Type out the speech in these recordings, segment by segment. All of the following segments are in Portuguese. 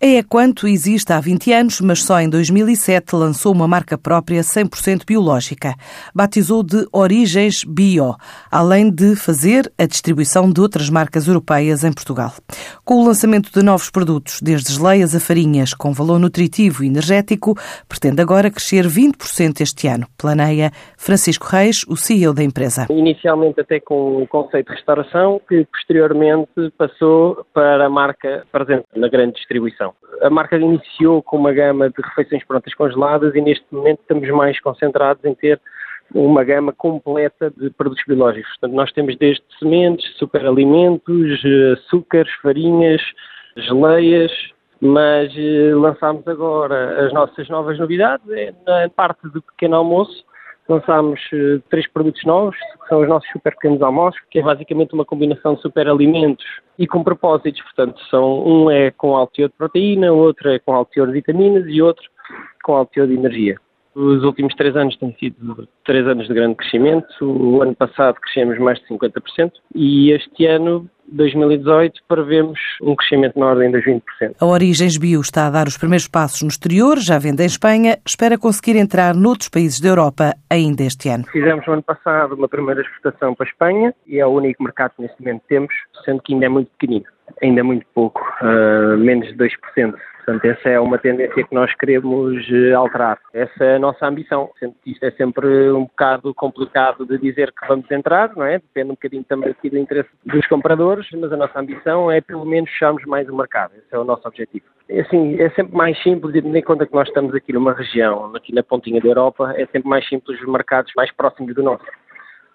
É quanto existe há 20 anos, mas só em 2007 lançou uma marca própria 100% biológica. Batizou de Origens Bio, além de fazer a distribuição de outras marcas europeias em Portugal. Com o lançamento de novos produtos, desde geleias a farinhas com valor nutritivo e energético, pretende agora crescer 20% este ano. Planeia Francisco Reis, o CEO da empresa. Inicialmente até com o conceito de restauração, que posteriormente passou para a marca presente na grande distribuição. A marca iniciou com uma gama de refeições prontas congeladas e neste momento estamos mais concentrados em ter uma gama completa de produtos biológicos. Portanto, nós temos desde sementes, superalimentos, açúcares, farinhas, geleias, mas eh, lançámos agora as nossas novas novidades é na parte do pequeno almoço. Lançámos eh, três produtos novos, que são os nossos super pequenos almoços, que é basicamente uma combinação de superalimentos e com propósitos. Portanto, são, um é com alto teor de proteína, outro é com alto teor de vitaminas e outro com alto teor de energia. Os últimos três anos têm sido três anos de grande crescimento. O ano passado crescemos mais de 50% e este ano 2018 prevemos um crescimento na ordem dos 20%. A Origens Bio está a dar os primeiros passos no exterior, já vende em Espanha, espera conseguir entrar noutros países da Europa ainda este ano. Fizemos no ano passado uma primeira exportação para a Espanha e é o único mercado que neste momento temos, sendo que ainda é muito pequenino, ainda é muito pouco, uh, menos de 2%. Portanto, essa é uma tendência que nós queremos eh, alterar. Essa é a nossa ambição. Que isto é sempre um bocado complicado de dizer que vamos entrar, não é? Depende um bocadinho também aqui do interesse dos compradores, mas a nossa ambição é pelo menos fecharmos mais o mercado. Esse é o nosso objetivo. É assim, é sempre mais simples, e tendo em conta que nós estamos aqui numa região, aqui na pontinha da Europa, é sempre mais simples os mercados mais próximos do nosso.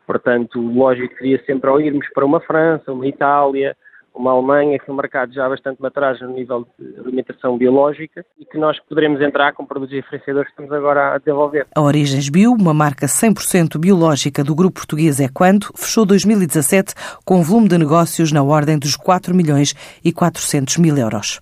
Portanto, lógico seria sempre ao irmos para uma França, uma Itália, uma Alemanha, que é um mercado já bastante maturado no nível de alimentação biológica e que nós poderemos entrar com produtos diferenciadores que estamos agora a desenvolver. A Origens Bio, uma marca 100% biológica do grupo português Equando, fechou 2017 com um volume de negócios na ordem dos 4 milhões e 400 mil euros.